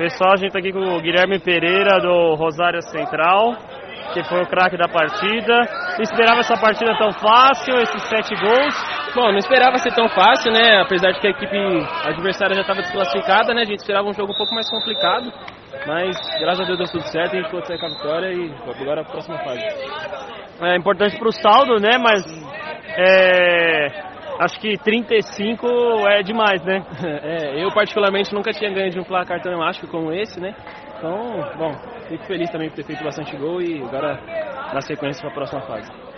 Pessoal, a gente está aqui com o Guilherme Pereira do Rosário Central, que foi o craque da partida. Não esperava essa partida tão fácil, esses sete gols. Bom, não esperava ser tão fácil, né? Apesar de que a equipe adversária já estava desclassificada, né? A gente esperava um jogo um pouco mais complicado. Mas graças a Deus deu tudo certo, a gente sair com a vitória e agora a próxima fase. É importante para o saldo, né? Mas é, acho que 35 é demais, né? É, eu particularmente nunca tinha ganho de um placar tão elástico como esse, né? Então, bom, fico feliz também por ter feito bastante gol e agora dar sequência para a próxima fase.